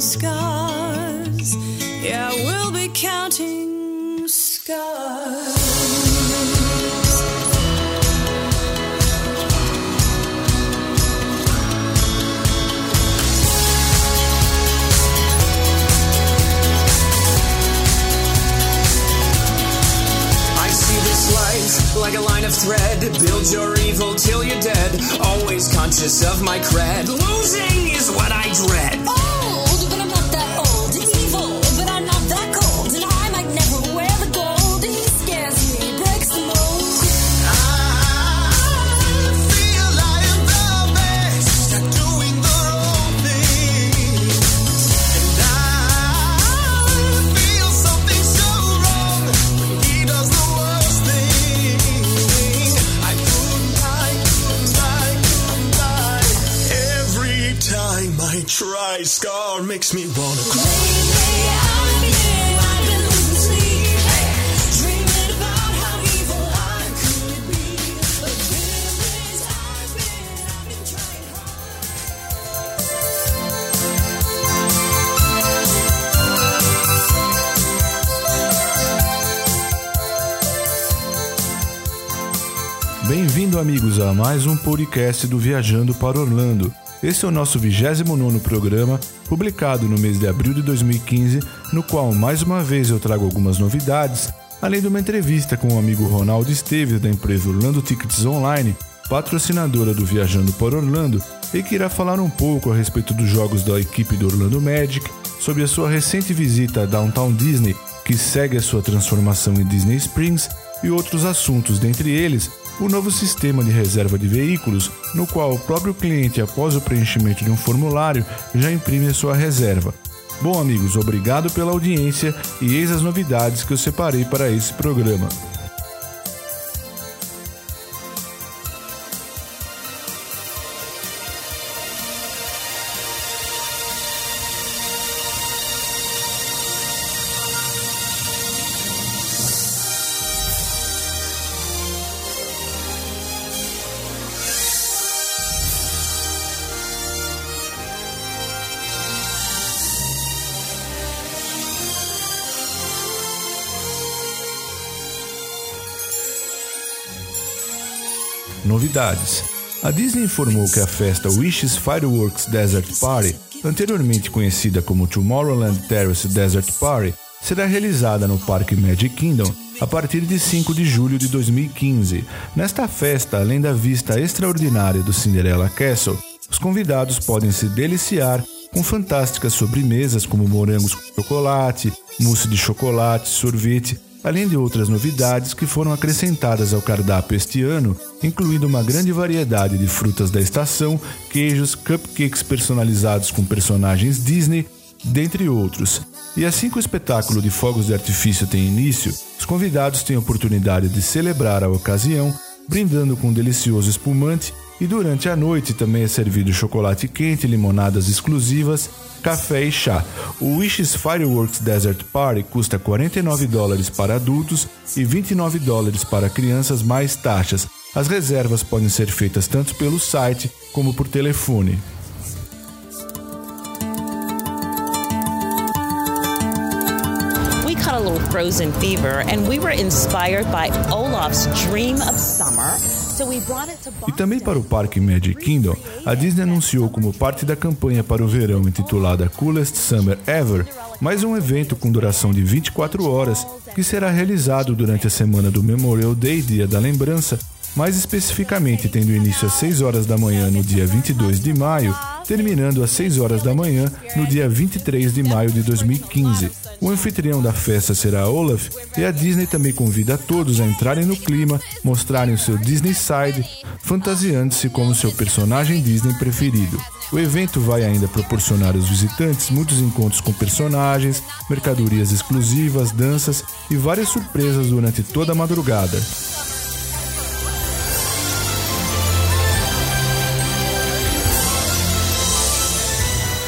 scars. Yeah, we'll be counting scars. Like a line of thread. Build your evil till you're dead. Always conscious of my cred. Losing is what I dread. I've been trying hard. Bem-vindo, amigos, a mais um podcast do Viajando para Orlando. Este é o nosso 29 programa, publicado no mês de abril de 2015, no qual mais uma vez eu trago algumas novidades, além de uma entrevista com o amigo Ronaldo Esteves da empresa Orlando Tickets Online, patrocinadora do Viajando para Orlando, e que irá falar um pouco a respeito dos jogos da equipe do Orlando Magic, sobre a sua recente visita a Downtown Disney, que segue a sua transformação em Disney Springs, e outros assuntos, dentre eles o novo sistema de reserva de veículos, no qual o próprio cliente, após o preenchimento de um formulário, já imprime a sua reserva. Bom, amigos, obrigado pela audiência e eis as novidades que eu separei para esse programa. Novidades. A Disney informou que a festa Wishes Fireworks Desert Party, anteriormente conhecida como Tomorrowland Terrace Desert Party, será realizada no Parque Magic Kingdom a partir de 5 de julho de 2015. Nesta festa, além da vista extraordinária do Cinderella Castle, os convidados podem se deliciar com fantásticas sobremesas como morangos com chocolate, mousse de chocolate, sorvete, além de outras novidades que foram acrescentadas ao cardápio este ano, incluindo uma grande variedade de frutas da estação, queijos, cupcakes personalizados com personagens Disney, dentre outros. E assim que o espetáculo de fogos de artifício tem início, os convidados têm a oportunidade de celebrar a ocasião, brindando com um delicioso espumante e durante a noite também é servido chocolate quente, limonadas exclusivas, café e chá. O Wishes Fireworks Desert Party custa 49 dólares para adultos e 29 dólares para crianças mais taxas. As reservas podem ser feitas tanto pelo site como por telefone. a little frozen fever and we were inspired by Olaf's dream of summer. E também para o Parque Magic Kingdom, a Disney anunciou como parte da campanha para o verão intitulada Coolest Summer Ever, mais um evento com duração de 24 horas que será realizado durante a semana do Memorial Day, Dia da Lembrança, mais especificamente tendo início às 6 horas da manhã no dia 22 de maio, terminando às 6 horas da manhã no dia 23 de maio de 2015. O anfitrião da festa será Olaf e a Disney também convida a todos a entrarem no clima, mostrarem o seu Disney Side, fantasiando-se como seu personagem Disney preferido. O evento vai ainda proporcionar aos visitantes muitos encontros com personagens, mercadorias exclusivas, danças e várias surpresas durante toda a madrugada.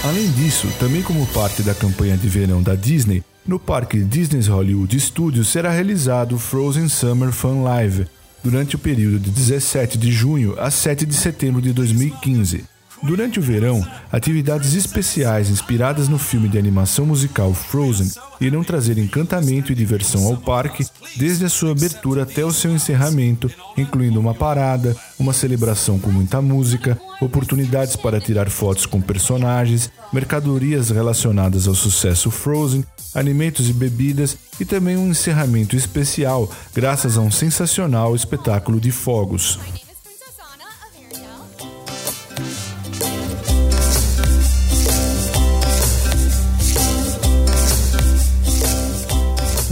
Além disso, também como parte da campanha de verão da Disney, no parque Disney's Hollywood Studios será realizado o Frozen Summer Fun Live durante o período de 17 de junho a 7 de setembro de 2015. Durante o verão, atividades especiais inspiradas no filme de animação musical Frozen irão trazer encantamento e diversão ao parque, desde a sua abertura até o seu encerramento, incluindo uma parada, uma celebração com muita música, oportunidades para tirar fotos com personagens, mercadorias relacionadas ao sucesso Frozen, alimentos e bebidas e também um encerramento especial graças a um sensacional espetáculo de fogos.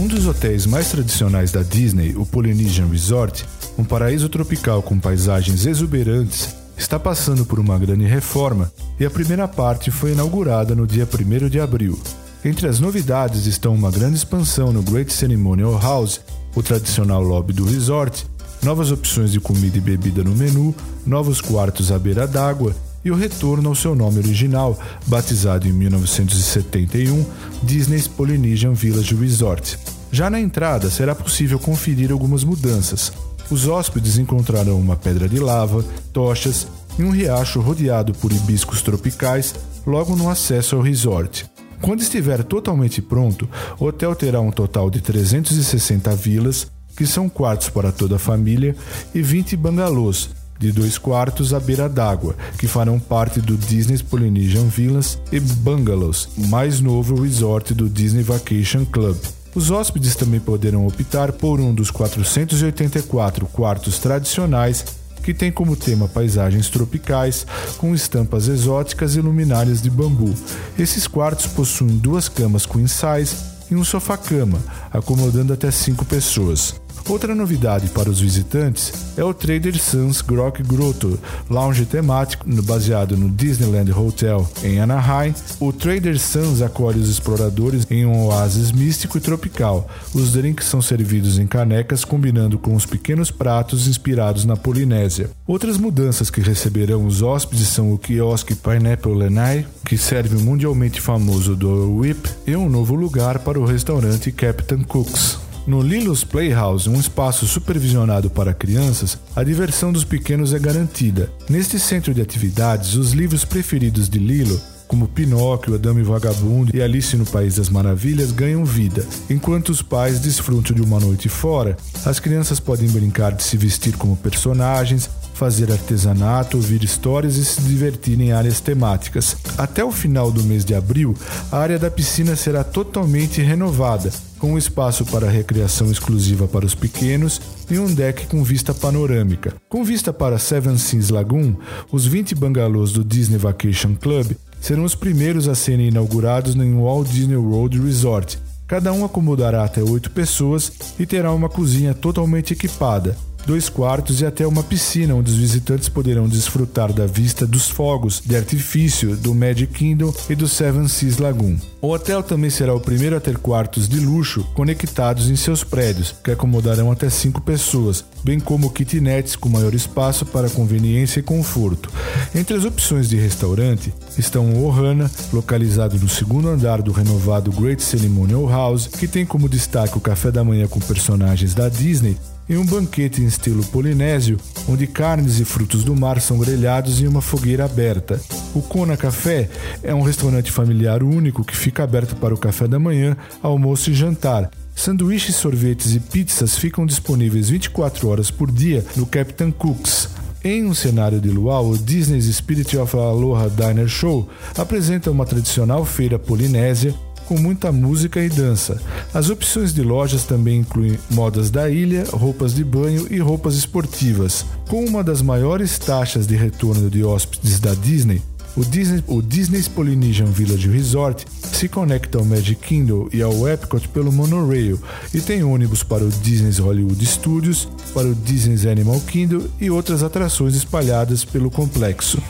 Dos hotéis mais tradicionais da Disney, o Polynesian Resort, um paraíso tropical com paisagens exuberantes, está passando por uma grande reforma e a primeira parte foi inaugurada no dia 1 de abril. Entre as novidades estão uma grande expansão no Great Ceremonial House, o tradicional lobby do resort, novas opções de comida e bebida no menu, novos quartos à beira d'água e o retorno ao seu nome original, batizado em 1971 Disney's Polynesian Village Resort. Já na entrada será possível conferir algumas mudanças. Os hóspedes encontrarão uma pedra de lava, tochas e um riacho rodeado por hibiscos tropicais logo no acesso ao resort. Quando estiver totalmente pronto, o hotel terá um total de 360 vilas, que são quartos para toda a família, e 20 bangalôs, de dois quartos à beira d'água, que farão parte do Disney's Polynesian Villas e Bungalows, mais novo resort do Disney Vacation Club. Os hóspedes também poderão optar por um dos 484 quartos tradicionais que tem como tema paisagens tropicais, com estampas exóticas e luminárias de bambu. Esses quartos possuem duas camas queen size e um sofá-cama, acomodando até cinco pessoas. Outra novidade para os visitantes é o Trader Sam's Grok Grotto, lounge temático baseado no Disneyland Hotel em Anaheim. O Trader Sam's acolhe os exploradores em um oásis místico e tropical. Os drinks são servidos em canecas, combinando com os pequenos pratos inspirados na Polinésia. Outras mudanças que receberão os hóspedes são o quiosque Pineapple Lanai, que serve o mundialmente famoso do Whip, e um novo lugar para o restaurante Captain Cooks. No Lilo's Playhouse, um espaço supervisionado para crianças, a diversão dos pequenos é garantida. Neste centro de atividades, os livros preferidos de Lilo, como Pinóquio, A Dama e Vagabundo e Alice no País das Maravilhas, ganham vida. Enquanto os pais desfrutam de uma noite fora, as crianças podem brincar de se vestir como personagens, fazer artesanato, ouvir histórias e se divertir em áreas temáticas. Até o final do mês de abril, a área da piscina será totalmente renovada, com um espaço para recreação exclusiva para os pequenos e um deck com vista panorâmica. Com vista para Seven Seas Lagoon, os 20 bangalôs do Disney Vacation Club serão os primeiros a serem inaugurados no Walt Disney World Resort. Cada um acomodará até 8 pessoas e terá uma cozinha totalmente equipada, dois quartos e até uma piscina onde os visitantes poderão desfrutar da vista dos fogos de artifício do Magic Kingdom e do Seven Seas Lagoon. O hotel também será o primeiro a ter quartos de luxo conectados em seus prédios, que acomodarão até cinco pessoas, bem como kitnets com maior espaço para conveniência e conforto. Entre as opções de restaurante estão o Ohana, localizado no segundo andar do renovado Great Ceremonial House, que tem como destaque o café da manhã com personagens da Disney e um banquete em estilo polinésio, onde carnes e frutos do mar são grelhados em uma fogueira aberta. O Kona Café é um restaurante familiar único que fica aberto para o café da manhã, almoço e jantar. Sanduíches, sorvetes e pizzas ficam disponíveis 24 horas por dia no Captain Cooks. Em um cenário de luau, o Disney's Spirit of Aloha Diner Show apresenta uma tradicional feira polinésia com muita música e dança. As opções de lojas também incluem modas da ilha, roupas de banho e roupas esportivas. Com uma das maiores taxas de retorno de hóspedes da Disney, o, Disney, o Disney's Polynesian Village Resort se conecta ao Magic Kingdom e ao Epcot pelo monorail e tem ônibus para o Disney's Hollywood Studios, para o Disney's Animal Kingdom e outras atrações espalhadas pelo complexo.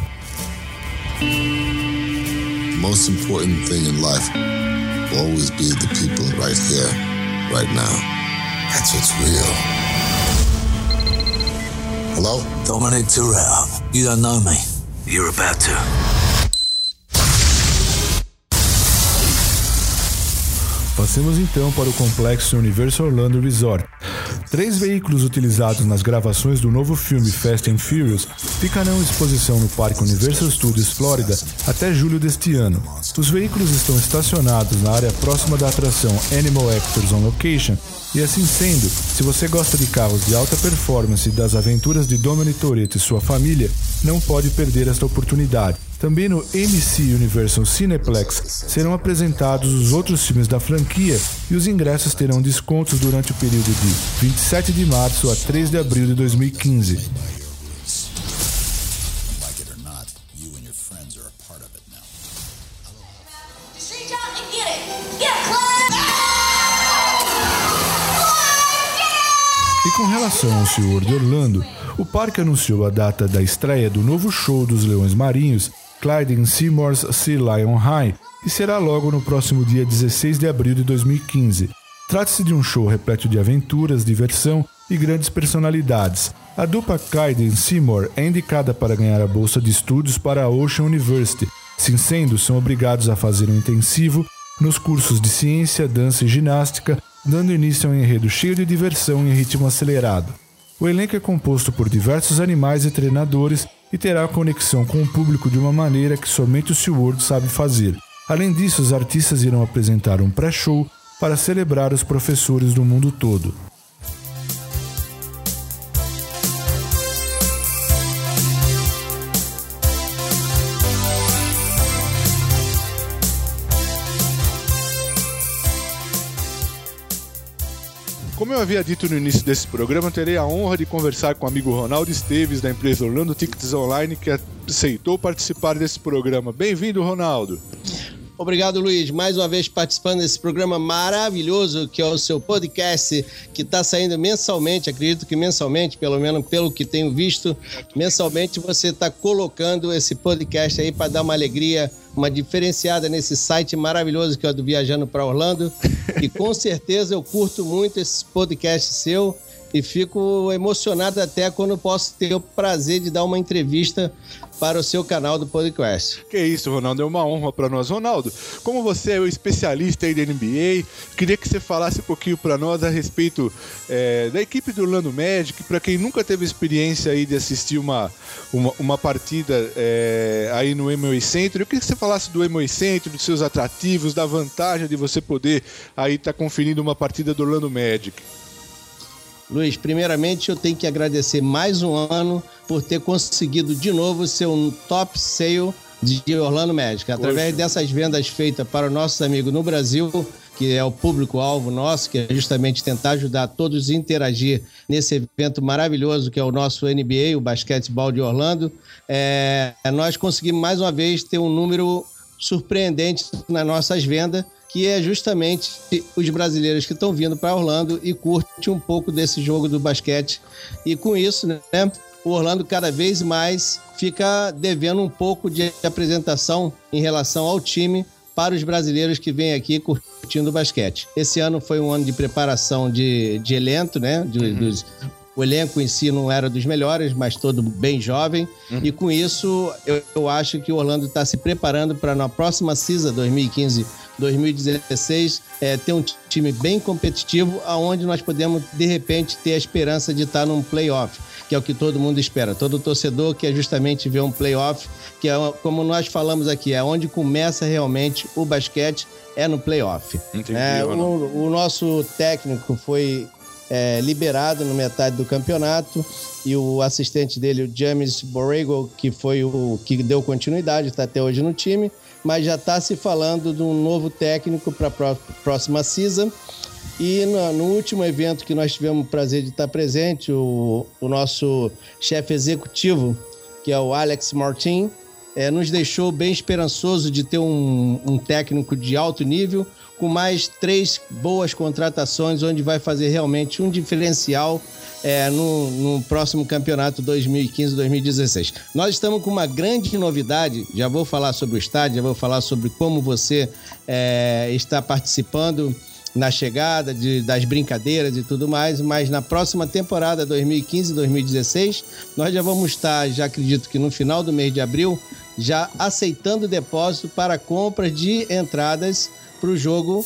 most important thing in life will always be the people right here, right now. That's what's real. Hello? Dominic Toretto. You don't know me. You're about to. Passemos então para o complexo Universal Orlando Resort. Três veículos utilizados nas gravações do novo filme Fast and Furious ficarão em exposição no Parque Universal Studios Florida até julho deste ano. Os veículos estão estacionados na área próxima da atração Animal Actors on Location e assim sendo, se você gosta de carros de alta performance e das aventuras de Dominic Toretto e sua família, não pode perder esta oportunidade. Também no MC Universal Cineplex serão apresentados os outros filmes da franquia e os ingressos terão descontos durante o período de 27 de março a 3 de abril de 2015. Like it or not, you and your friends are a part of it now. Just reach out and get it. Get it, Clyde! E com relação ao Senhor de Orlando, o parque anunciou a data da estreia do novo show dos Leões Marinhos, Clyde in Seymour's Sea Lion High, e será logo no próximo dia 16 de abril de 2015. Trata-se de um show repleto de aventuras, diversão e grandes personalidades. A dupla e Seymour é indicada para ganhar a bolsa de estudos para a Ocean University. Sim sendo, são obrigados a fazer um intensivo nos cursos de ciência, dança e ginástica, dando início a um enredo cheio de diversão e ritmo acelerado. O elenco é composto por diversos animais e treinadores e terá conexão com o público de uma maneira que somente o SeaWorld sabe fazer. Além disso, os artistas irão apresentar um pré-show para celebrar os professores do mundo todo. Como eu havia dito no início desse programa, terei a honra de conversar com o amigo Ronaldo Esteves, da empresa Orlando Tickets Online, que aceitou participar desse programa. Bem-vindo, Ronaldo. Obrigado, Luiz, mais uma vez participando desse programa maravilhoso que é o seu podcast, que está saindo mensalmente. Acredito que mensalmente, pelo menos pelo que tenho visto, mensalmente você está colocando esse podcast aí para dar uma alegria, uma diferenciada nesse site maravilhoso que é o do Viajando para Orlando. E com certeza eu curto muito esse podcast seu e fico emocionado até quando posso ter o prazer de dar uma entrevista para o seu canal do podcast. Que isso, Ronaldo, é uma honra para nós. Ronaldo, como você é o especialista aí da NBA, queria que você falasse um pouquinho para nós a respeito é, da equipe do Orlando Magic, para quem nunca teve experiência aí de assistir uma, uma, uma partida é, aí no MOE Center, eu queria que você falasse do MOE Center, dos seus atrativos, da vantagem de você poder aí estar tá conferindo uma partida do Orlando Magic. Luiz, primeiramente eu tenho que agradecer mais um ano por ter conseguido de novo ser um top sale de Orlando Magic. Através Poxa. dessas vendas feitas para os nossos amigos no Brasil, que é o público-alvo nosso, que é justamente tentar ajudar todos a interagir nesse evento maravilhoso que é o nosso NBA, o Basquetebol de Orlando, é, nós conseguimos mais uma vez ter um número surpreendente nas nossas vendas, que é justamente os brasileiros que estão vindo para Orlando e curte um pouco desse jogo do basquete. E com isso, né, o Orlando cada vez mais fica devendo um pouco de apresentação em relação ao time para os brasileiros que vêm aqui curtindo o basquete. Esse ano foi um ano de preparação de, de elenco, né? De, dos, o elenco em si não era dos melhores, mas todo bem jovem. E com isso, eu, eu acho que o Orlando está se preparando para na próxima CISA 2015 2016 é, ter um time bem competitivo, aonde nós podemos de repente ter a esperança de estar num playoff, que é o que todo mundo espera. Todo torcedor quer justamente ver um playoff, que é como nós falamos aqui, é onde começa realmente o basquete é no playoff. Entendi, É, o, o nosso técnico foi é, liberado no metade do campeonato e o assistente dele, o James Borrego, que foi o que deu continuidade, está até hoje no time, mas já está se falando de um novo técnico para a próxima season. E no, no último evento que nós tivemos o prazer de estar presente, o, o nosso chefe executivo, que é o Alex Martin, é, nos deixou bem esperançoso de ter um, um técnico de alto nível, com mais três boas contratações, onde vai fazer realmente um diferencial é, no, no próximo campeonato 2015-2016. Nós estamos com uma grande novidade, já vou falar sobre o estádio, já vou falar sobre como você é, está participando na chegada de, das brincadeiras e tudo mais, mas na próxima temporada 2015-2016 nós já vamos estar, já acredito que no final do mês de abril, já aceitando depósito para compras de entradas para o jogo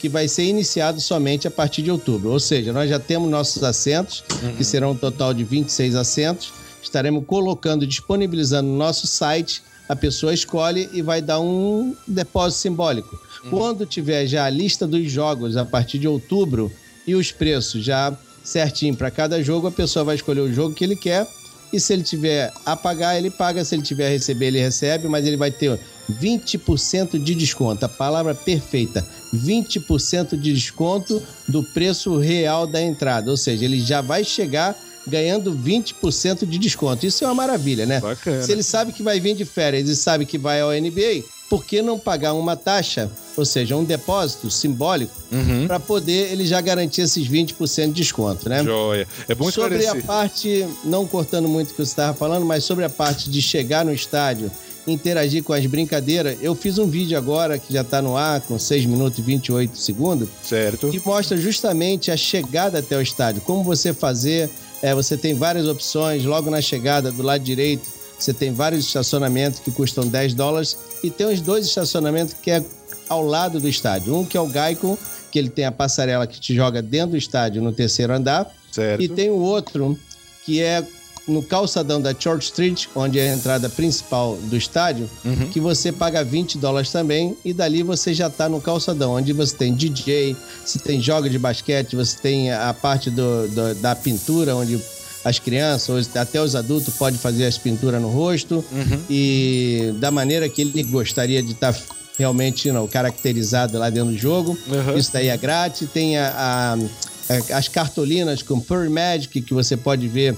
que vai ser iniciado somente a partir de outubro. Ou seja, nós já temos nossos assentos, que serão um total de 26 assentos. Estaremos colocando, disponibilizando no nosso site. A pessoa escolhe e vai dar um depósito simbólico. Quando tiver já a lista dos jogos a partir de outubro e os preços já certinho para cada jogo, a pessoa vai escolher o jogo que ele quer e se ele tiver a pagar, ele paga. Se ele tiver a receber, ele recebe, mas ele vai ter 20% de desconto. A palavra perfeita: 20% de desconto do preço real da entrada. Ou seja, ele já vai chegar ganhando 20% de desconto. Isso é uma maravilha, né? Bacana. Se ele sabe que vai vir de férias e sabe que vai ao NBA, por que não pagar uma taxa, ou seja, um depósito simbólico, Uhum. para poder ele já garantir esses 20% de desconto, né? Joia. É bom sobre a parte, não cortando muito o que você estava falando, mas sobre a parte de chegar no estádio, interagir com as brincadeiras, eu fiz um vídeo agora que já está no ar, com 6 minutos e 28 segundos, Certo. que mostra justamente a chegada até o estádio, como você fazer. É, você tem várias opções, logo na chegada, do lado direito, você tem vários estacionamentos que custam 10 dólares e tem os dois estacionamentos que é ao lado do estádio. Um que é o Geico, que ele tem a passarela que te joga dentro do estádio no terceiro andar. Certo. E tem o outro que é no calçadão da Church Street, onde é a entrada principal do estádio, Uhum. que você paga 20 dólares também, e dali você já está no calçadão, onde você tem DJ, você tem jogos de basquete, você tem a parte do, do- da pintura, onde as crianças, até os adultos, podem fazer as pinturas no rosto, e da maneira que ele gostaria de estar realmente não, caracterizado lá dentro do jogo. Uhum. Isso daí é grátis. Tem a- a- as cartolinas com Furry Magic, que você pode ver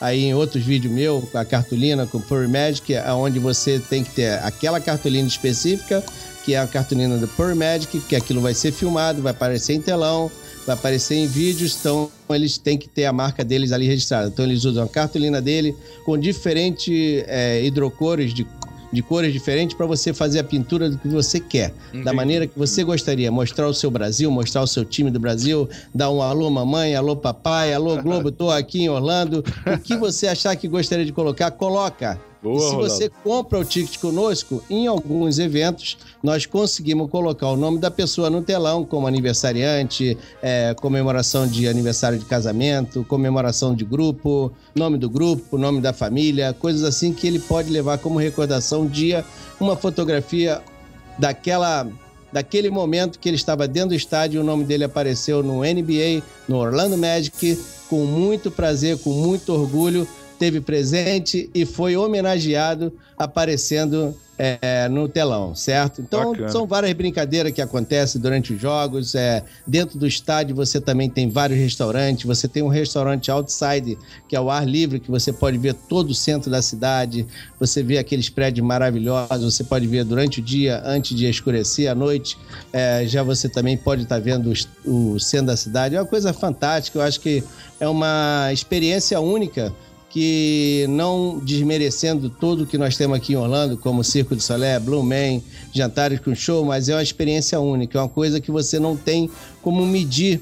aí em outros vídeos meu, com a cartolina com Furry Magic, onde você tem que ter aquela cartolina específica, que é a cartolina do Furry Magic, que aquilo vai ser filmado, vai aparecer em telão, vai aparecer em vídeos, então eles têm que ter a marca deles ali registrada. Então eles usam a cartolina dele com diferentes é, hidrocores de de cores diferentes para você fazer a pintura do que você quer, da Entendi. maneira que você gostaria, mostrar o seu Brasil, mostrar o seu time do Brasil, dar um alô mamãe, alô papai, alô Globo, tô aqui em Orlando. O que você achar que gostaria de colocar, coloca. Boa, e se Ronaldo. você compra o ticket conosco, em alguns eventos, nós conseguimos colocar o nome da pessoa no telão, como aniversariante, é, comemoração de aniversário de casamento, comemoração de grupo, nome do grupo, nome da família, coisas assim que ele pode levar como recordação um dia, uma fotografia daquela daquele momento que ele estava dentro do estádio, o nome dele apareceu no NBA, no Orlando Magic, com muito prazer, com muito orgulho, teve presente e foi homenageado aparecendo é, no telão, certo? Então Bacana. são várias brincadeiras que acontecem durante os jogos. É, dentro do estádio você também tem vários restaurantes. Você tem um restaurante outside, que é o ar livre, que você pode ver todo o centro da cidade. Você vê aqueles prédios maravilhosos. Você pode ver durante o dia, antes de escurecer, à noite. É, já você também pode estar vendo os- o centro da cidade. É uma coisa fantástica. Eu acho que é uma experiência única que não desmerecendo tudo que nós temos aqui em Orlando, como Circo de Solé, Blue Man, jantares com show, mas é uma experiência única, é uma coisa que você não tem como medir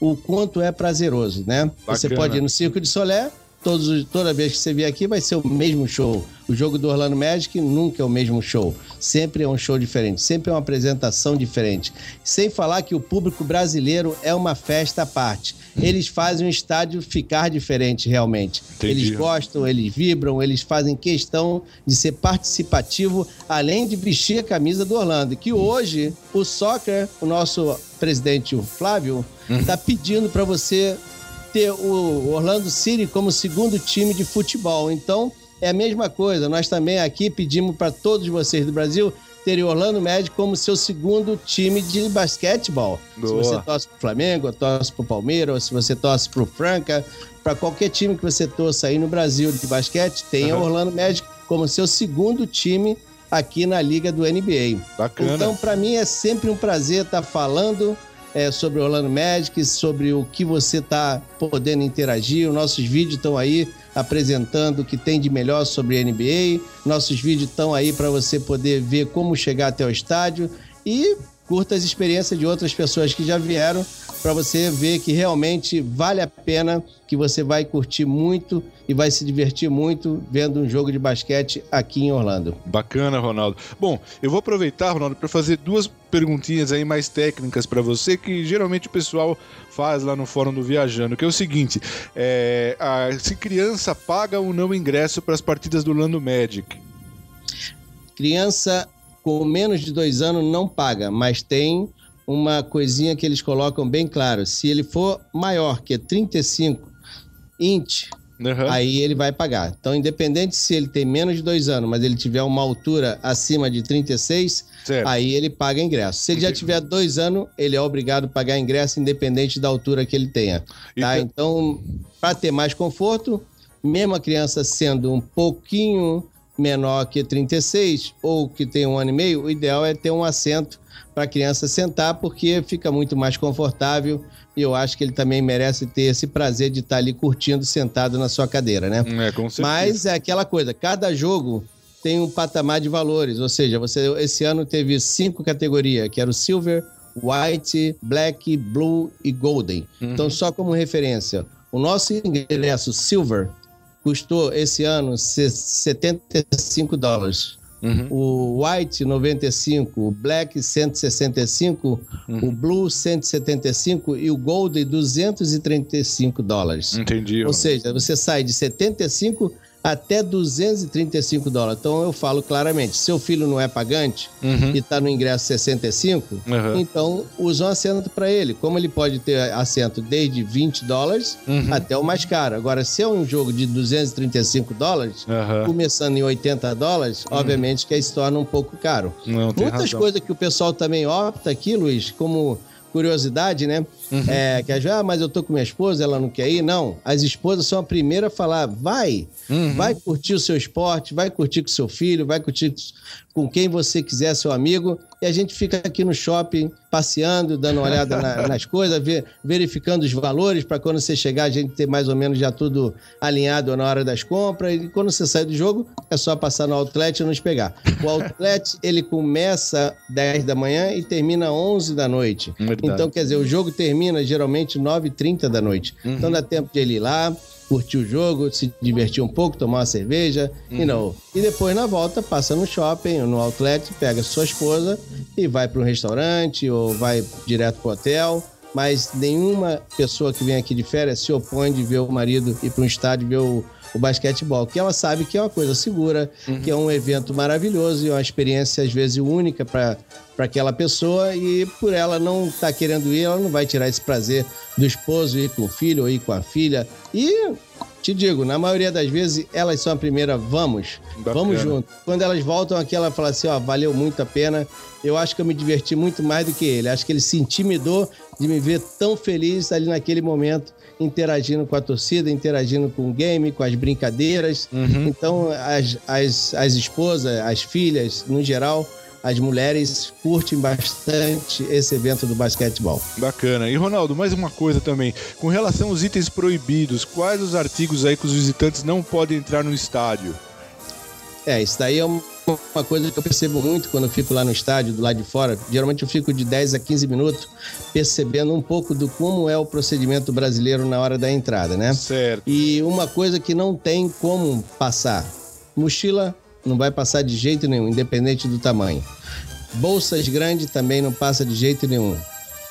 o quanto é prazeroso, né? Você Bacana. pode ir no Circo de Solé, todos, os- toda vez que você vier aqui vai ser o mesmo show. O jogo do Orlando Magic nunca é o mesmo show. Sempre é um show diferente, sempre é uma apresentação diferente. Sem falar que o público brasileiro é uma festa à parte. Eles fazem o estádio ficar diferente realmente. Entendi. Eles gostam, eles vibram, eles fazem questão de ser participativo, além de vestir a camisa do Orlando. Que hoje o soccer, o nosso presidente o Flávio, está pedindo para você ter o Orlando City como segundo time de futebol. Então, é a mesma coisa. Nós também aqui pedimos para todos vocês do Brasil terem o Orlando Magic como seu segundo time de basquetebol. Boa. Se você torce pro Flamengo, torce pro Palmeiras, se você torce pro Franca, para qualquer time que você torça aí no Brasil de basquete, tenha o Aham. Orlando Magic como seu segundo time aqui na liga do NBA. Bacana. Então, para mim é sempre um prazer estar falando é, sobre Orlando Magic, sobre o que você está podendo interagir. Os nossos vídeos estão aí apresentando o que tem de melhor sobre a NBA. Nossos vídeos estão aí para você poder ver como chegar até o estádio. E curta as experiências de outras pessoas que já vieram para você ver que realmente vale a pena, que você vai curtir muito e vai se divertir muito vendo um jogo de basquete aqui em Orlando. Bacana, Ronaldo. Bom, eu vou aproveitar, Ronaldo, para fazer duas perguntinhas aí mais técnicas para você, que geralmente o pessoal faz lá no Fórum do Viajando, que é o seguinte: é, a- se criança paga ou não ingresso para as partidas do Orlando Magic? Criança com menos de dois anos não paga, mas tem uma coisinha que eles colocam bem claro. Se ele for maior que 35 inch, Aham. aí ele vai pagar. Então, independente se ele tem menos de dois anos, mas ele tiver uma altura acima de 36, Certo. aí ele paga ingresso. Se ele já tiver dois anos, ele é obrigado a pagar ingresso, independente da altura que ele tenha. Tá? Então, para ter mais conforto, mesmo a criança sendo um pouquinho menor que 36 ou que tem um ano e meio, o ideal é ter um assento para a criança sentar, porque fica muito mais confortável e eu acho que ele também merece ter esse prazer de estar ali curtindo sentado na sua cadeira, né? É, com certeza. Mas é aquela coisa, cada jogo tem um patamar de valores, ou seja, você esse ano teve cinco categorias, que era o Silver, White, Black, Blue e Golden. Então, só como referência, o nosso ingresso Silver custou esse ano se- 75 dólares. O White 95, o Black 165, o Blue 175 e o Gold 235 dólares. Entendi. Ou seja, você sai de 75 até 235 dólares. Então eu falo claramente, seu filho não é pagante e está no ingresso 65, Uhum. então usa um assento para ele. Como ele pode ter assento desde 20 dólares Uhum. até o mais caro. Agora, se é um jogo de 235 dólares, Aham. começando em 80 dólares, obviamente que aí se torna um pouco caro. Não, Muitas razão. coisas que o pessoal também opta aqui, Luiz, como curiosidade, né? Uhum. É, que ah, mas eu tô com minha esposa, ela não quer ir. Não, as esposas são a primeira a falar, vai, Uhum. vai curtir o seu esporte, vai curtir com seu filho, vai curtir com quem você quiser, seu amigo. E a gente fica aqui no shopping, passeando, dando uma olhada na- nas coisas, ver- verificando os valores, para quando você chegar, a gente ter mais ou menos já tudo alinhado na hora das compras. E quando você sai do jogo, é só passar no outlet e nos pegar. O outlet, ele começa 10 da manhã e termina 11 da noite. Verdade. Então, quer dizer, o jogo termina geralmente 9h30 da noite. Uhum. Então dá tempo de ele ir lá, curtir o jogo, se divertir um pouco, tomar uma cerveja, Uhum. e não. E depois, na volta, passa no shopping, no outlet, pega sua esposa e vai para um restaurante ou vai direto pro hotel. Mas nenhuma pessoa que vem aqui de férias se opõe de ver o marido ir para um estádio ver o, o basquetebol, que ela sabe que é uma coisa segura, que é um evento maravilhoso e uma experiência, às vezes, única para para aquela pessoa e por ela não estar querendo ir, ela não vai tirar esse prazer do esposo ir com o filho ou ir com a filha. E te digo, na maioria das vezes elas são a primeira, vamos, Bacana. vamos junto. Quando elas voltam aqui, ela fala assim, ó, valeu muito a pena. Eu acho que eu me diverti muito mais do que ele. Acho que ele se intimidou de me ver tão feliz ali naquele momento, interagindo com a torcida, interagindo com o game, com as brincadeiras. Então, as, as, as esposas, as filhas, no geral, as mulheres curtem bastante esse evento do basquetebol. Bacana. E Ronaldo, mais uma coisa também. Com relação aos itens proibidos, quais os artigos aí que os visitantes não podem entrar no estádio? É, isso daí é uma uma coisa que eu percebo muito quando eu fico lá no estádio, do lado de fora. Geralmente eu fico de 10 a 15 minutos percebendo um pouco do como é o procedimento brasileiro na hora da entrada, né? Certo. E uma coisa que não tem como passar: mochila não vai passar de jeito nenhum, independente do tamanho. Bolsas grandes também não passa de jeito nenhum.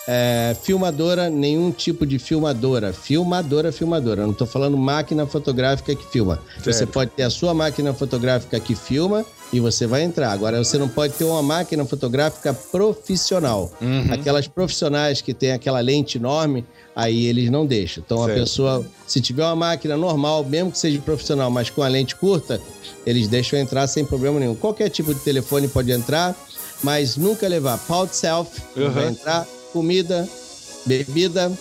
É, filmadora, nenhum tipo de filmadora. Filmadora, filmadora. Eu não estou falando máquina fotográfica que filma. Você Certo. pode ter a sua máquina fotográfica que filma e você vai entrar. Agora, você não pode ter uma máquina fotográfica profissional. Aquelas profissionais que tem aquela lente enorme, aí eles não deixam. Então, a Certo. pessoa, se tiver uma máquina normal, mesmo que seja profissional, mas com a lente curta, eles deixam entrar sem problema nenhum. Qualquer tipo de telefone pode entrar, mas nunca levar pau de selfie, não vai Uhum. entrar, comida, bebida,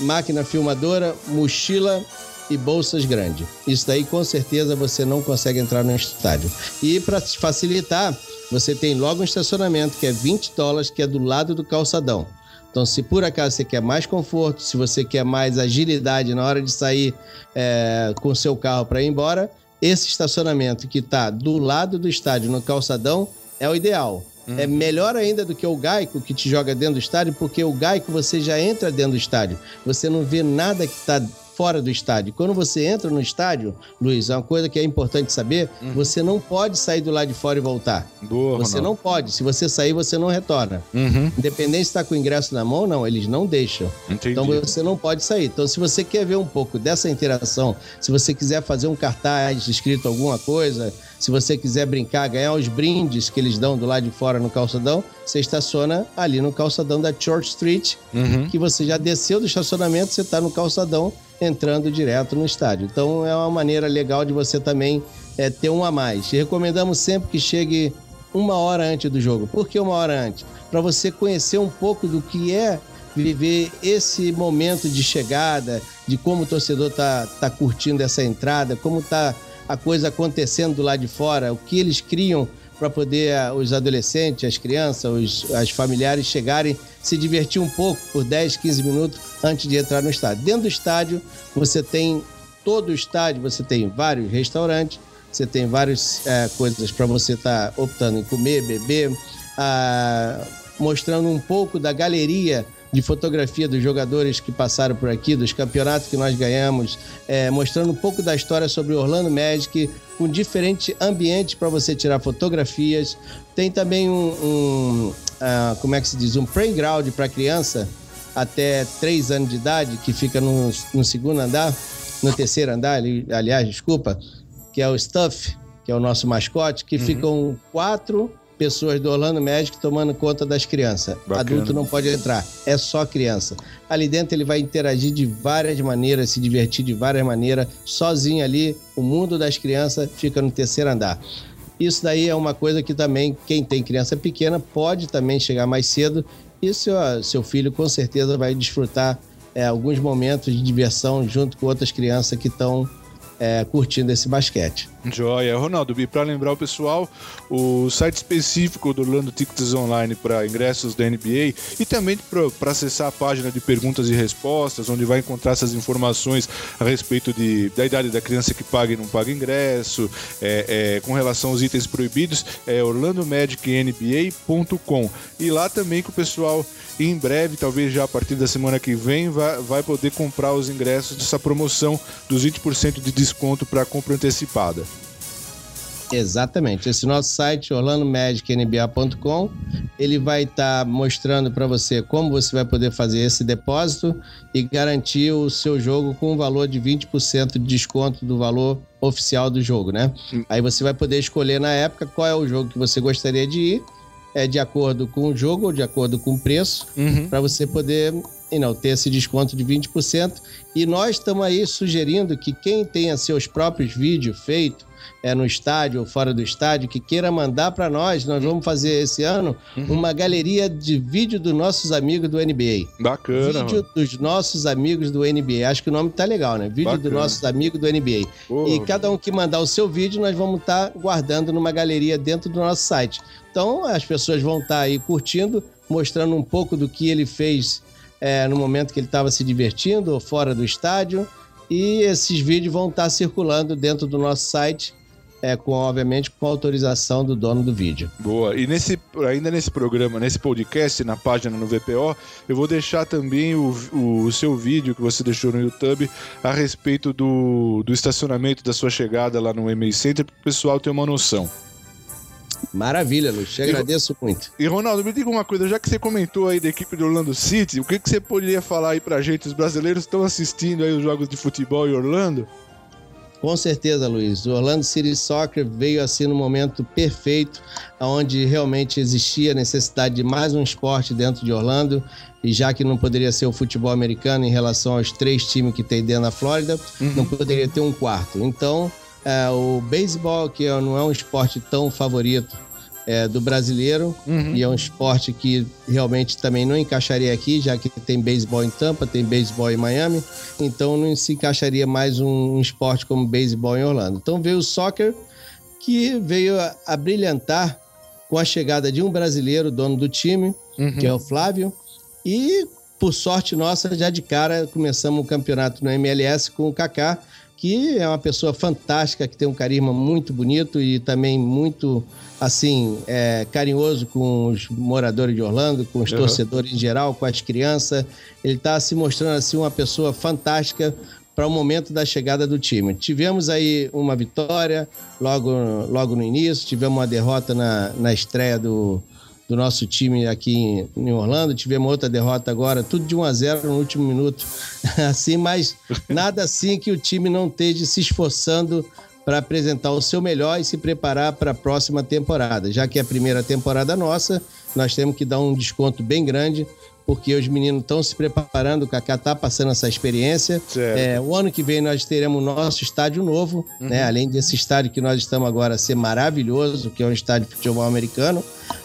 máquina filmadora, mochila e bolsas grandes. Isso daí com certeza você não consegue entrar no estádio. E para facilitar, você tem logo um estacionamento que é 20 dólares, que é do lado do calçadão. Então, se por acaso você quer mais conforto, se você quer mais agilidade na hora de sair é, com seu carro para ir embora, esse estacionamento que está do lado do estádio, no calçadão, é o ideal. É melhor ainda do que o Gaico que te joga dentro do estádio, porque o Gaico você já entra dentro do estádio. Você não vê nada que está fora do estádio. Quando você entra no estádio, Luiz, é uma coisa que é importante saber, você não pode sair do lado de fora e voltar. Boa, Você Ronaldo. não pode. Se você sair, você não retorna. Uhum. Independente se está com o ingresso na mão ou não, eles não deixam. Entendi. Então você não pode sair. Então, se você quer ver um pouco dessa interação, se você quiser fazer um cartaz escrito alguma coisa, se você quiser brincar, ganhar os brindes que eles dão do lado de fora no calçadão, você estaciona ali no calçadão da Church Street, Uhum. que você já desceu do estacionamento, você está no calçadão entrando direto no estádio. Então é uma maneira legal de você também é, ter um a mais. E recomendamos sempre que chegue uma hora antes do jogo. Por que uma hora antes? Para você conhecer um pouco do que é viver esse momento de chegada, de como o torcedor tá, tá curtindo essa entrada, como tá a coisa acontecendo do lado de fora, o que eles criam para poder ah, os adolescentes, as crianças, os as familiares chegarem, se divertir um pouco por 10, 15 minutos antes de entrar no estádio. Dentro do estádio, você tem todo o estádio, você tem vários restaurantes, você tem várias eh, coisas para você estar optando em comer, beber, ah, mostrando um pouco da galeria de fotografia dos jogadores que passaram por aqui, dos campeonatos que nós ganhamos, eh, mostrando um pouco da história sobre o Orlando Magic, com diferentes ambientes para você tirar fotografias. Tem também um, um, ah, como é que se diz, um playground para criança até 3 anos de idade, que fica no, no segundo andar, no terceiro andar, ali- aliás, desculpa, que é o Stuff, que é o nosso mascote, que ficam quatro pessoas do Orlando Magic tomando conta das crianças. Bacana. Adulto não pode entrar, é só criança. Ali dentro ele vai interagir de várias maneiras, se divertir de várias maneiras, sozinho ali. O mundo das crianças fica no terceiro andar. Isso daí é uma coisa que também quem tem criança pequena pode também chegar mais cedo e seu, seu filho com certeza vai desfrutar é, alguns momentos de diversão junto com outras crianças que estão é, curtindo esse basquete. Joia. Ronaldo, e para lembrar o pessoal, o site específico do Orlando Tickets Online para ingressos da NBA e também para acessar a página de perguntas e respostas, onde vai encontrar essas informações a respeito de, da idade da criança que paga e não paga ingresso, é, é, com relação aos itens proibidos, é orlandomagicnba.com. E lá também que o pessoal, em breve, talvez já a partir da semana que vem, vai, vai poder comprar os ingressos dessa promoção dos 20% de desconto para compra antecipada. Exatamente. Esse nosso site, orlandomagicnba.com, ele vai estar mostrando para você como você vai poder fazer esse depósito e garantir o seu jogo com um valor de 20% de desconto do valor oficial do jogo, né? Aí você vai poder escolher na época qual é o jogo que você gostaria de ir, é de acordo com o jogo ou de acordo com o preço, para você poder you know, ter esse desconto de 20%. E nós estamos aí sugerindo que quem tenha seus próprios vídeos feitos é, no estádio ou fora do estádio, que queira mandar para nós, nós vamos fazer esse ano uma galeria de vídeo dos nossos amigos do NBA. Bacana. Vídeo dos nossos amigos do NBA. Acho que o nome tá legal, né? Vídeo dos nossos amigos do NBA. E cada um que mandar o seu vídeo, nós vamos estar guardando numa galeria dentro do nosso site. Então, as pessoas vão estar aí curtindo, mostrando um pouco do que ele fez é, no momento que ele estava se divertindo ou fora do estádio. E esses vídeos vão estar circulando dentro do nosso site, é, com, obviamente, com autorização do dono do vídeo. Boa. E nesse, ainda nesse programa, nesse podcast, na página no VPO, eu vou deixar também o, o seu vídeo que você deixou no YouTube a respeito do, do estacionamento da sua chegada lá no MA Center, para o pessoal ter uma noção. Maravilha, Luiz. Te agradeço muito. E Ronaldo, me diga uma coisa, já que você comentou aí da equipe do Orlando City, o que, que você poderia falar aí pra gente? Os brasileiros estão assistindo aí os jogos de futebol em Orlando? Com certeza, Luiz. O Orlando City Soccer veio assim no momento perfeito, onde realmente existia a necessidade de mais um esporte dentro de Orlando, e já que não poderia ser o futebol americano em relação aos três times que tem dentro da Flórida, não poderia ter um quarto. Então, é, o beisebol, que não é um esporte tão favorito é, do brasileiro, e é um esporte que realmente também não encaixaria aqui, já que tem beisebol em Tampa, tem beisebol em Miami, então não se encaixaria mais um, um esporte como beisebol em Orlando. Então veio o soccer, que veio a, a brilhantar com a chegada de um brasileiro, dono do time, que é o Flávio, e por sorte nossa, já de cara começamos o campeonato no MLS com o Kaká, que é uma pessoa fantástica, que tem um carisma muito bonito e também muito, assim, é, carinhoso com os moradores de Orlando, com os Uhum. torcedores em geral, com as crianças. Ele está se mostrando, assim, uma pessoa fantástica para o momento da chegada do time. Tivemos aí uma vitória logo, logo no início, tivemos uma derrota na, na estreia do, do nosso time aqui em, em Orlando, tivemos outra derrota agora, tudo de 1 a 0 no último minuto, assim, mas nada assim que o time não esteja se esforçando para apresentar o seu melhor e se preparar para a próxima temporada. Já que é a primeira temporada nossa, nós temos que dar um desconto bem grande, porque os meninos estão se preparando, o Kaká está passando essa experiência. É, o ano que vem nós teremos o nosso estádio novo, né? além desse estádio que nós estamos agora a ser maravilhoso, que é um estádio de futebol americano,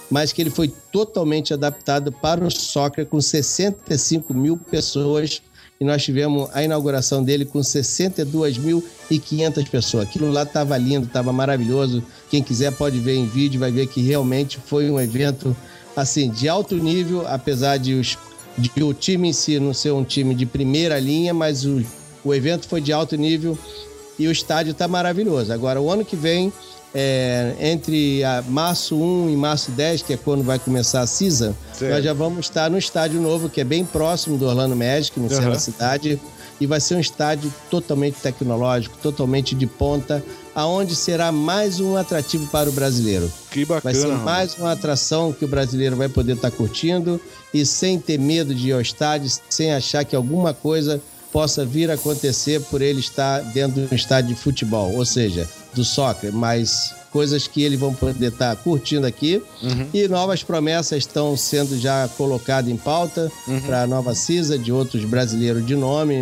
mas que ele foi totalmente adaptado para o soccer com 65 mil pessoas e nós tivemos a inauguração dele com 62.500 pessoas. Aquilo lá estava lindo, estava maravilhoso. Quem quiser pode ver em vídeo, vai ver que realmente foi um evento assim de alto nível, apesar de, os, de o time em si não ser um time de primeira linha, mas o, o evento foi de alto nível e o estádio está maravilhoso. Agora, o ano que vem, é, entre a março 1 e março 10, que é quando vai começar a CISA, Certo. nós já vamos estar no estádio novo, que é bem próximo do Orlando Magic, no centro Aham. da cidade. E vai ser um estádio totalmente tecnológico, totalmente de ponta, aonde será mais um atrativo para o brasileiro. Que Vai bacana. ser Ronaldo. mais uma atração que o brasileiro vai poder estar curtindo e sem ter medo de ir ao estádio, sem achar que alguma coisa possa vir a acontecer por ele estar dentro de um estádio de futebol, ou seja, do soccer, mas coisas que eles vão poder estar curtindo aqui. E novas promessas estão sendo já colocadas em pauta para a nova CISA, de outros brasileiros de nome.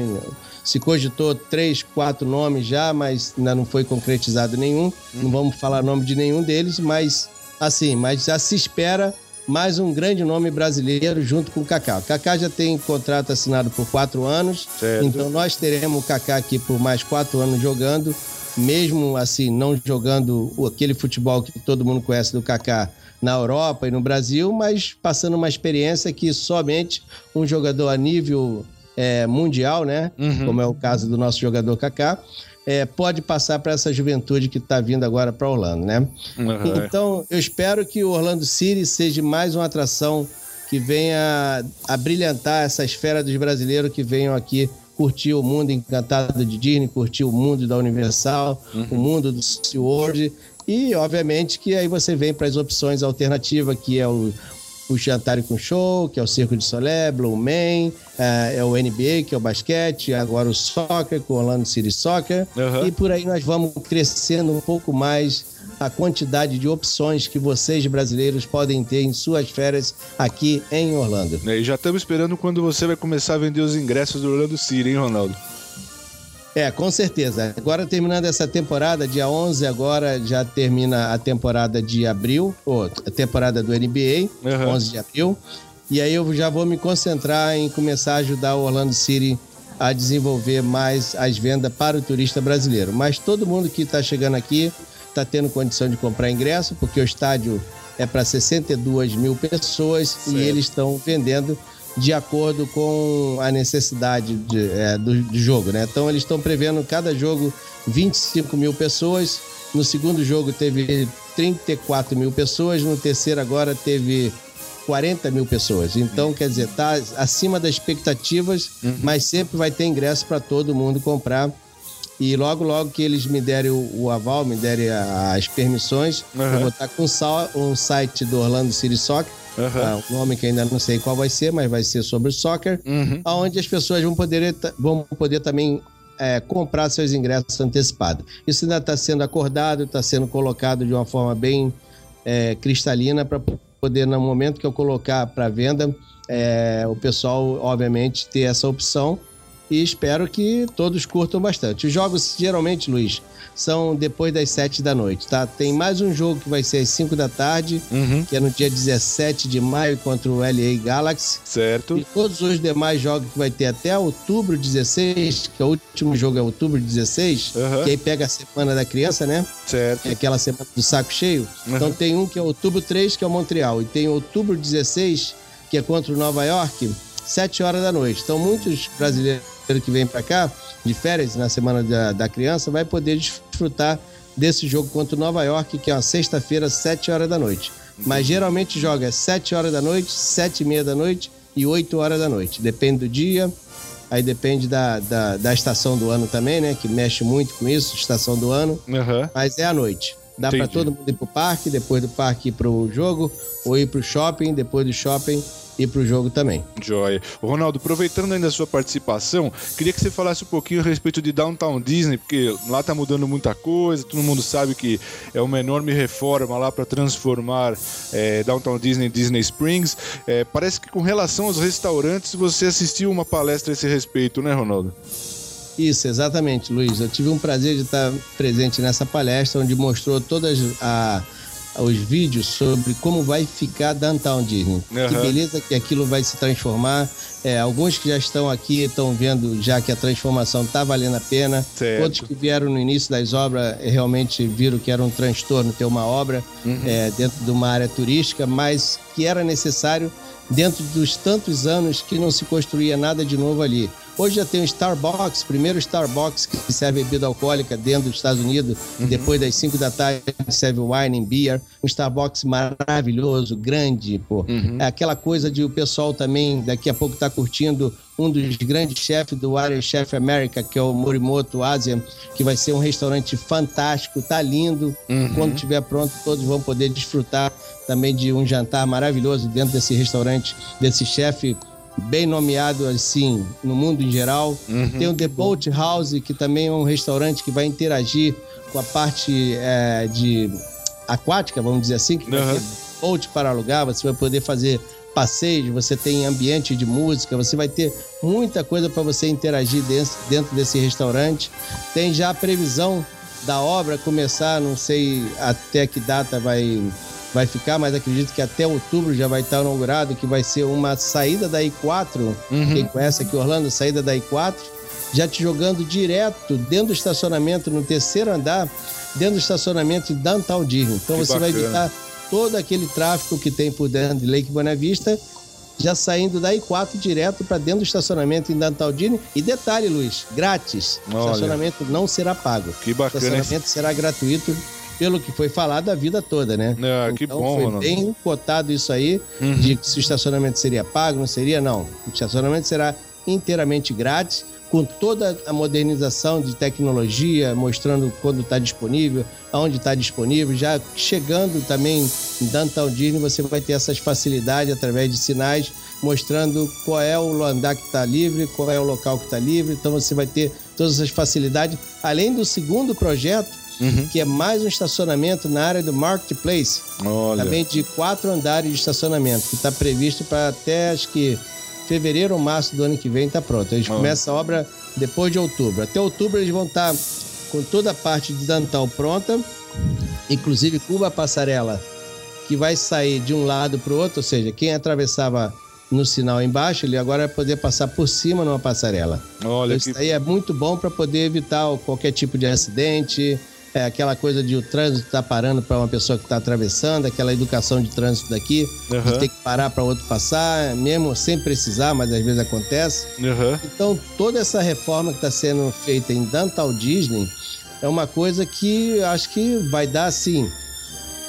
Se cogitou três, quatro nomes já, mas ainda não foi concretizado nenhum. Não vamos falar nome de nenhum deles, mas assim, mas já se espera mais um grande nome brasileiro junto com o Kaká. O Kaká já tem contrato assinado por quatro anos, Certo. então nós teremos o Kaká aqui por mais quatro anos jogando, mesmo assim não jogando aquele futebol que todo mundo conhece do Kaká na Europa e no Brasil, mas passando uma experiência que somente um jogador a nível é, mundial, né? Como é o caso do nosso jogador Kaká, é, pode passar para essa juventude que está vindo agora para Orlando, né? Aham. Então, eu espero que o Orlando City seja mais uma atração que venha a brilhantar essa esfera dos brasileiros que venham aqui curtir o mundo encantado de Disney, curtir o mundo da Universal, o mundo do SeaWorld e, obviamente, que aí você vem para as opções alternativas, que é o, o Jantar com Show, que é o Circo de Solé, Blue Man, é, é o NBA, que é o basquete, agora o Soccer, com o Orlando City Soccer. Aham. E por aí nós vamos crescendo um pouco mais a quantidade de opções que vocês brasileiros podem ter em suas férias aqui em Orlando. É, E já estamos esperando quando você vai começar a vender os ingressos do Orlando City, hein, Ronaldo? É, com certeza. Agora terminando essa temporada, dia 11 agora já termina a temporada de abril, ou a temporada do NBA, Aham. 11 de abril. E aí eu já vou me concentrar em começar a ajudar o Orlando City a desenvolver mais as vendas para o turista brasileiro. Mas todo mundo que está chegando aqui está tendo condição de comprar ingresso, porque o estádio é para 62 mil pessoas e eles estão vendendo de acordo com a necessidade de, é, do, do jogo, né? Então eles estão prevendo cada jogo 25 mil pessoas. No segundo jogo teve 34 mil pessoas, no terceiro agora teve 40 mil pessoas. Então, quer dizer, tá acima das expectativas, mas sempre vai ter ingresso para todo mundo comprar. E logo, logo que eles me derem o, o aval, me derem as permissões, eu vou estar com um, sal- um site do Orlando City Soccer, Ah, um nome que ainda não sei qual vai ser, mas vai ser sobre soccer, onde as pessoas vão poder, vão poder também é, comprar seus ingressos antecipados. Isso ainda está sendo acordado, está sendo colocado de uma forma bem é, cristalina para poder, no momento que eu colocar para venda, é, o pessoal, obviamente, ter essa opção. E espero que todos curtam bastante. Os jogos, geralmente, Luiz, são depois das 7 da noite, tá? Tem mais um jogo que vai ser às 5 da tarde, que é no dia 17 de maio contra o LA Galaxy. Certo. E todos os demais jogos que vai ter até outubro 16, que é o último jogo é outubro 16, Aham. que aí pega a semana da criança, né? Certo. é aquela semana do saco cheio. Então tem um que é outubro 3, que é o Montreal, e tem outubro 16, que é contra o Nova York, 7 horas da noite. Então muitos brasileiros que vem para cá, de férias, na semana da, da criança, vai poder desfrutar desse jogo contra o Nova York, que é uma sexta-feira, 7 horas da noite. Mas geralmente joga 7 horas da noite, 7 e meia da noite e 8 horas da noite. Depende do dia, aí depende da, da, da estação do ano também, né? Que mexe muito com isso, estação do ano. Aham. Mas é à noite. Dá para todo mundo ir pro parque, depois do parque ir pro jogo, ou ir pro shopping, depois do shopping ir pro jogo também. Joia. Ronaldo, aproveitando ainda a sua participação, queria que você falasse um pouquinho a respeito de Downtown Disney, porque lá tá mudando muita coisa, todo mundo sabe que é uma enorme reforma lá para transformar é, Downtown Disney em Disney Springs. É, parece que com relação aos restaurantes, você assistiu uma palestra a esse respeito, né, Ronaldo? Isso, exatamente, Luiz. Eu tive um prazer de estar presente nessa palestra, onde mostrou todas a- os vídeos sobre como vai ficar Downtown Disney. Que Aham. beleza que aquilo vai se transformar. É, alguns que já estão aqui estão vendo já que a transformação está valendo a pena. Certo. Outros que vieram no início das obras eh, realmente viram que era um transtorno ter uma obra Uhum. eh, dentro de uma área turística, mas que era necessário dentro dos tantos anos que não se construía nada de novo ali. Hoje já tem o Starbucks, primeiro Starbucks que serve bebida alcoólica dentro dos Estados Unidos, depois das 5 da tarde serve wine and beer, um Starbucks maravilhoso, grande, pô. É aquela coisa de o pessoal também daqui a pouco tá curtindo um dos grandes chefes do Irish Chef America, que é o Morimoto Asia, que vai ser um restaurante fantástico, tá lindo. Quando estiver pronto, todos vão poder desfrutar também de um jantar maravilhoso dentro desse restaurante, desse chefe bem nomeado assim no mundo em geral. Tem o The Boat House, que também é um restaurante que vai interagir com a parte eh, de aquática, vamos dizer assim, que vai Aham. ter boat para alugar, você vai poder fazer passeios, você tem ambiente de música, você vai ter muita coisa para você interagir dentro, dentro desse restaurante. Tem já a previsão da obra começar, não sei até que data vai, vai ficar, mas acredito que até outubro já vai estar inaugurado, que vai ser uma saída da I4, quem conhece aqui Orlando, saída da I4, já te jogando direto dentro do estacionamento, no terceiro andar, dentro do estacionamento de Downtown Disney. Então Que você vai bacana. evitar todo aquele tráfego que tem por dentro de Lake Buena Vista, já saindo da I4 direto para dentro do estacionamento em Downtown Disney. E detalhe, Luiz, grátis. O Olha. estacionamento não será pago. Que O bacana. hein? estacionamento será gratuito pelo que foi falado a vida toda, né? Ah, que então bom, foi Ronaldo. Uhum. bem cotado isso aí, de que se o estacionamento seria pago, não seria, não. O estacionamento será inteiramente grátis, com toda a modernização de tecnologia, mostrando quando está disponível, aonde está disponível. Já chegando também em Downtown Disney, você vai ter essas facilidades através de sinais, mostrando qual é o andar que está livre, qual é o local que está livre. Então você vai ter todas essas facilidades. Além do segundo projeto, que é mais um estacionamento na área do Marketplace. Olha. Também de quatro andares de estacionamento, que está previsto para até acho que fevereiro ou março do ano que vem está pronto. Eles Olha. começam a obra depois de outubro. Até outubro eles vão estar com toda a parte de Dantal pronta, inclusive Cuba Passarela, que vai sair de um lado para o outro, ou seja, quem atravessava no sinal embaixo, ele agora vai poder passar por cima numa passarela. Olha Isso que aí é muito bom para poder evitar qualquer tipo de acidente, é, aquela coisa de o trânsito estar parando para uma pessoa que está atravessando, aquela educação de trânsito daqui, Aham. de ter que parar para outro passar, mesmo sem precisar, mas às vezes acontece. Aham. Então, toda essa reforma que está sendo feita em Downtown Disney é uma coisa que acho que vai dar, assim,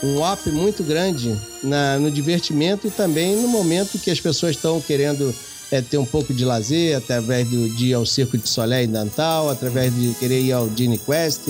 um up muito grande na- no divertimento e também no momento que as pessoas estão querendo é, ter um pouco de lazer, através do, de ir ao Circo de Solé em Dantal, através de querer ir ao Disney Quest,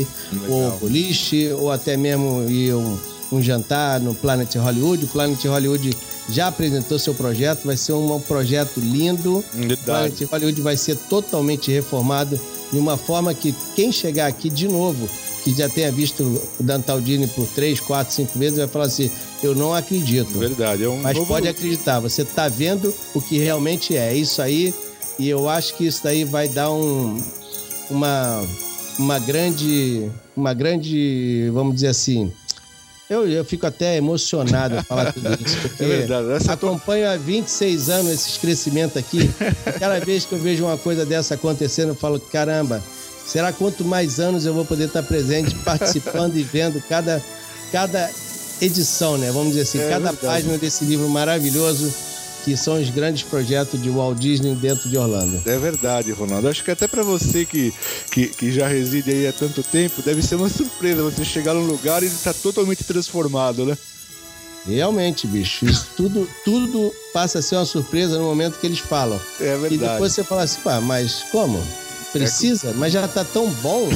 ou boliche, ou até mesmo ir um, um jantar no Planet Hollywood. O Planet Hollywood já apresentou seu projeto, vai ser um, projeto lindo. Verdade. O Planet Hollywood vai ser totalmente reformado de uma forma que quem chegar aqui de novo, que já tenha visto o Dantal Disney por três, quatro, cinco vezes, vai falar assim: eu não acredito. Verdade. É um Mas novo- pode acreditar, você está vendo o que realmente é. É isso aí, e eu acho que isso daí vai dar um, uma, uma grande. Uma grande, vamos dizer assim. Eu, eu fico até emocionado a falar tudo isso, porque É verdade, essa acompanho há 26 anos esses crescimentos aqui. Cada vez que eu vejo uma coisa dessa acontecendo, eu falo, caramba, será quanto mais anos eu vou poder estar presente, participando e vendo cada, cada edição, né? Vamos dizer assim, É cada verdade. página desse livro maravilhoso que são os grandes projetos de Walt Disney dentro de Orlando. É verdade, Ronaldo. Acho que até pra você que, que, que já reside aí há tanto tempo, deve ser uma surpresa você chegar num lugar e ele tá totalmente transformado, né? Realmente, bicho, isso tudo, tudo passa a ser uma surpresa no momento que eles falam. É verdade. E depois você fala assim, pá, mas como? Precisa? Mas já tá tão bom,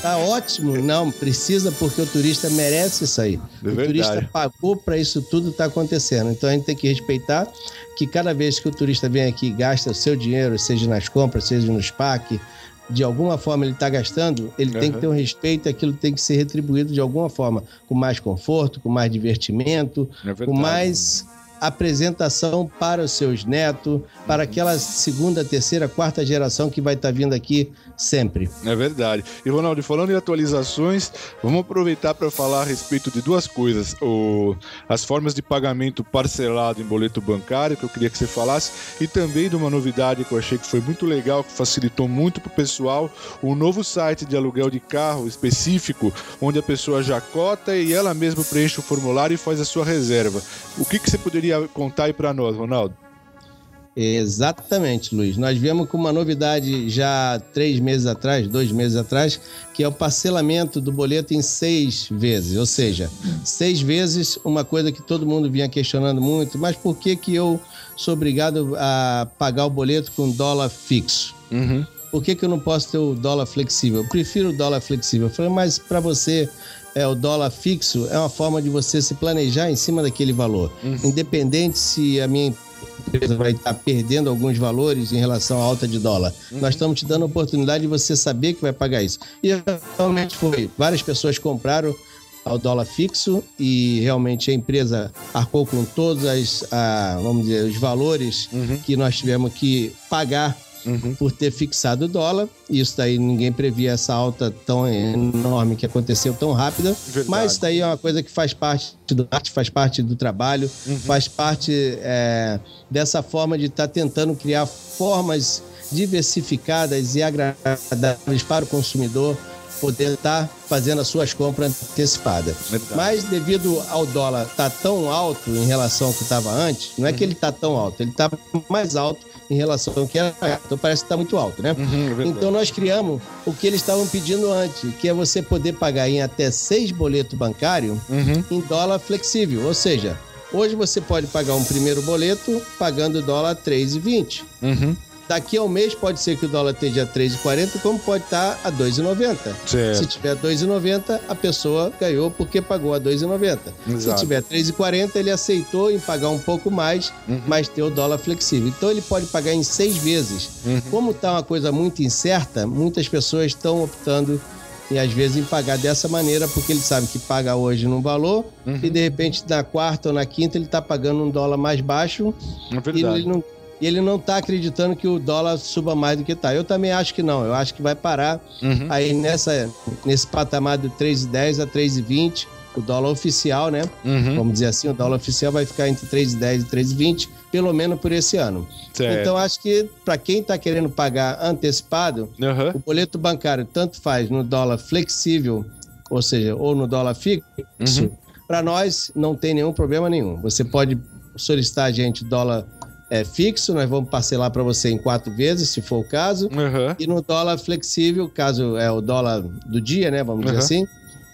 tá ótimo. Não, precisa porque o turista merece isso aí. É o turista pagou para isso tudo tá acontecendo. Então a gente tem que respeitar que cada vez que o turista vem aqui e gasta o seu dinheiro, seja nas compras, seja nos parques, de alguma forma ele está gastando, ele tem Aham. que ter um respeito e aquilo tem que ser retribuído de alguma forma, com mais conforto, com mais divertimento, É com mais apresentação para os seus netos, para aquela segunda, terceira, quarta geração que vai estar vindo aqui sempre. É verdade. E Ronaldo, falando em atualizações, vamos aproveitar para falar a respeito de duas coisas. O, as formas de pagamento parcelado em boleto bancário, que eu queria que você falasse, e também de uma novidade que eu achei que foi muito legal, que facilitou muito para o pessoal, o novo site de aluguel de carro específico, onde a pessoa já cota e ela mesma preenche o formulário e faz a sua reserva. O que, que você poderia contar aí para nós, Ronaldo? Exatamente, Luiz. Nós viemos com uma novidade já três meses atrás, dois meses atrás, que é o parcelamento do boleto em seis vezes. Ou seja, seis vezes, uma coisa que todo mundo vinha questionando muito, mas por que, que eu sou obrigado a pagar o boleto com dólar fixo? Uhum. Por que, que eu não posso ter o dólar flexível? Eu prefiro o dólar flexível. Eu falei, mas para você, é, o dólar fixo é uma forma de você se planejar em cima daquele valor. Independente se a minha empresa vai estar perdendo alguns valores em relação à alta de dólar. Nós estamos te dando a oportunidade de você saber que vai pagar isso. E realmente foi. Várias pessoas compraram ao dólar fixo e realmente a empresa arcou com todos as, ah, vamos dizer, os valores que nós tivemos que pagar por ter fixado o dólar. Isso daí ninguém previa essa alta tão enorme que aconteceu tão rápida. Verdade. Mas isso daí é uma coisa que faz parte do arte, faz parte do trabalho, faz parte é, dessa forma de estar tentando criar formas diversificadas e agradáveis para o consumidor poder estar fazendo as suas compras antecipadas. Verdade. Mas devido ao dólar estar tão alto em relação ao que estava antes, não é que ele está tão alto, ele está mais alto em relação ao que era. Então parece que está muito alto, né? Uhum, é então nós criamos o que eles estavam pedindo antes, que é você poder pagar em até seis boletos bancários Uhum. em dólar flexível. Ou seja, hoje você pode pagar um primeiro boleto pagando dólar 3,20. Uhum. Daqui a um mês pode ser que o dólar esteja a 3,40, como pode estar a 2,90. Certo. Se tiver 2,90, a pessoa ganhou porque pagou a 2,90. Se tiver 3,40, ele aceitou em pagar um pouco mais, Uhum. mas ter o dólar flexível. Então ele pode pagar em seis vezes. Uhum. Como está uma coisa muito incerta, muitas pessoas estão optando e às vezes em pagar dessa maneira, porque ele sabe que paga hoje num valor Uhum. e de repente na quarta ou na quinta ele está pagando um dólar mais baixo É e ele não, e ele não tá acreditando que o dólar suba mais do que tá. Eu também acho que não. Eu acho que vai parar Uhum. aí nessa, nesse patamar de 3,10 a 3,20. O dólar oficial, né? Uhum. Vamos dizer assim, o dólar oficial vai ficar entre 3,10 e 3,20, pelo menos por esse ano. Certo. Então, acho que para quem está querendo pagar antecipado, Aham. o boleto bancário tanto faz no dólar flexível, ou seja, ou no dólar fixo, Uhum. para nós não tem nenhum problema nenhum. Você pode solicitar a gente dólar é, fixo, nós vamos parcelar para você em quatro vezes, se for o caso. Aham. E no dólar flexível, caso é o dólar do dia, né? Vamos dizer Uhum. assim,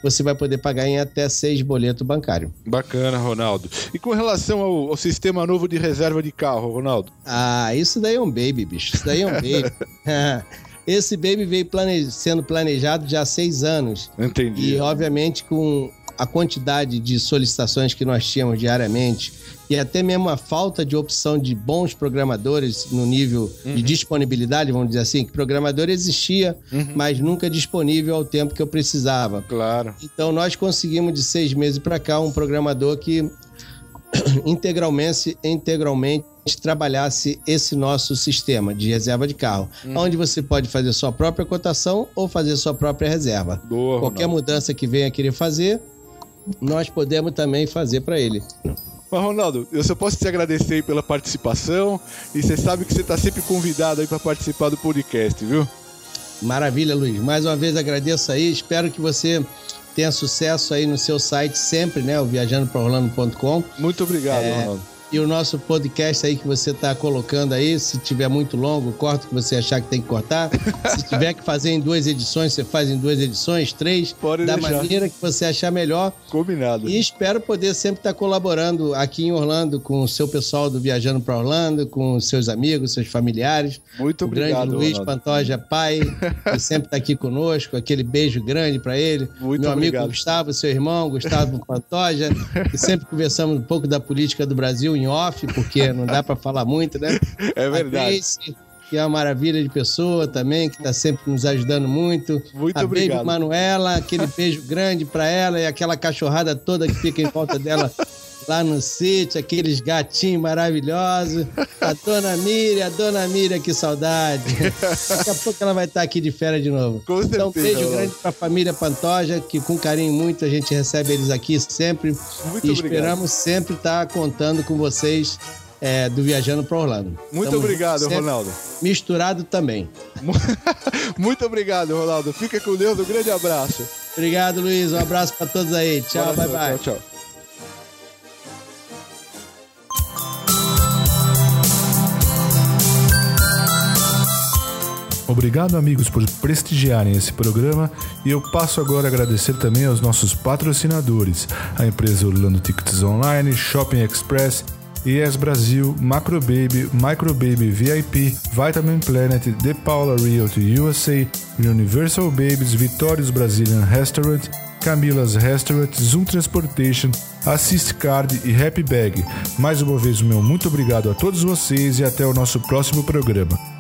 você vai poder pagar em até seis boletos bancários. Bacana, Ronaldo. E com relação ao, ao sistema novo de reserva de carro, Ronaldo? Ah, isso daí é um baby, bicho. Isso daí é um baby. Esse baby veio plane- sendo planejado já há seis anos. Entendi. E, obviamente, com a quantidade de solicitações que nós tínhamos diariamente e até mesmo a falta de opção de bons programadores no nível de disponibilidade, vamos dizer assim, que programador existia, mas nunca disponível ao tempo que eu precisava. Claro. Então, nós conseguimos de seis meses para cá um programador que integralmente, integralmente trabalhasse esse nosso sistema de reserva de carro, onde você pode fazer sua própria cotação ou fazer sua própria reserva. Boa, Qualquer mudança que venha querer fazer, nós podemos também fazer para ele. Mas, Ronaldo, eu só posso te agradecer aí pela participação e você sabe que você está sempre convidado aí para participar do podcast, viu? Maravilha, Luiz. Mais uma vez agradeço aí. Espero que você tenha sucesso aí no seu site sempre, né? O viajandopraorlando.com. Muito obrigado, É, Ronaldo. E o nosso podcast aí que você está colocando aí, se tiver muito longo, corta o que você achar que tem que cortar. se tiver que fazer em duas edições, você faz em duas edições, três, Pode da deixar. maneira que você achar melhor. Combinado. E espero poder sempre estar colaborando aqui em Orlando com o seu pessoal do Viajando para Orlando, com os seus amigos, seus familiares. Muito o obrigado, grande Luiz. Pantoja, pai, que sempre está aqui conosco. Aquele beijo grande para ele. Muito Meu amigo obrigado. Gustavo, seu irmão, Gustavo Pantoja, que sempre conversamos um pouco da política do Brasil em off, porque não dá para falar muito, né? É verdade. A Grace, que é uma maravilha de pessoa também, que está sempre nos ajudando muito. Muito a obrigado. Baby Manuela, aquele beijo grande para ela e aquela cachorrada toda que fica em volta dela lá no sítio, aqueles gatinhos maravilhosos. A dona Miriam, a dona Miriam, que saudade. Daqui a pouco ela vai estar aqui de férias de novo. Com então, um certeza, beijo grande para a família Pantoja, que com carinho muito a gente recebe eles aqui sempre. Muito e obrigado. esperamos sempre estar contando com vocês é, do Viajando para Orlando. Muito obrigado, Ronaldo. Misturado também. Muito obrigado, Ronaldo. Fica com Deus. Um grande abraço. Obrigado, Luiz. Um abraço para todos aí. Tchau, bye bye. Tchau, tchau. Obrigado, amigos, por prestigiarem esse programa e eu passo agora a agradecer também aos nossos patrocinadores, a empresa Orlando Tickets Online, Shopping Express, ES Brasil, Macro Baby, Micro Baby VIP, Vitamin Planet, The Paula Realty USA, Universal Babies, Vitórios Brazilian Restaurant, Camila's Restaurant, Zoom Transportation, Assist Card e Happy Bag. Mais uma vez, meu muito obrigado a todos vocês e até o nosso próximo programa.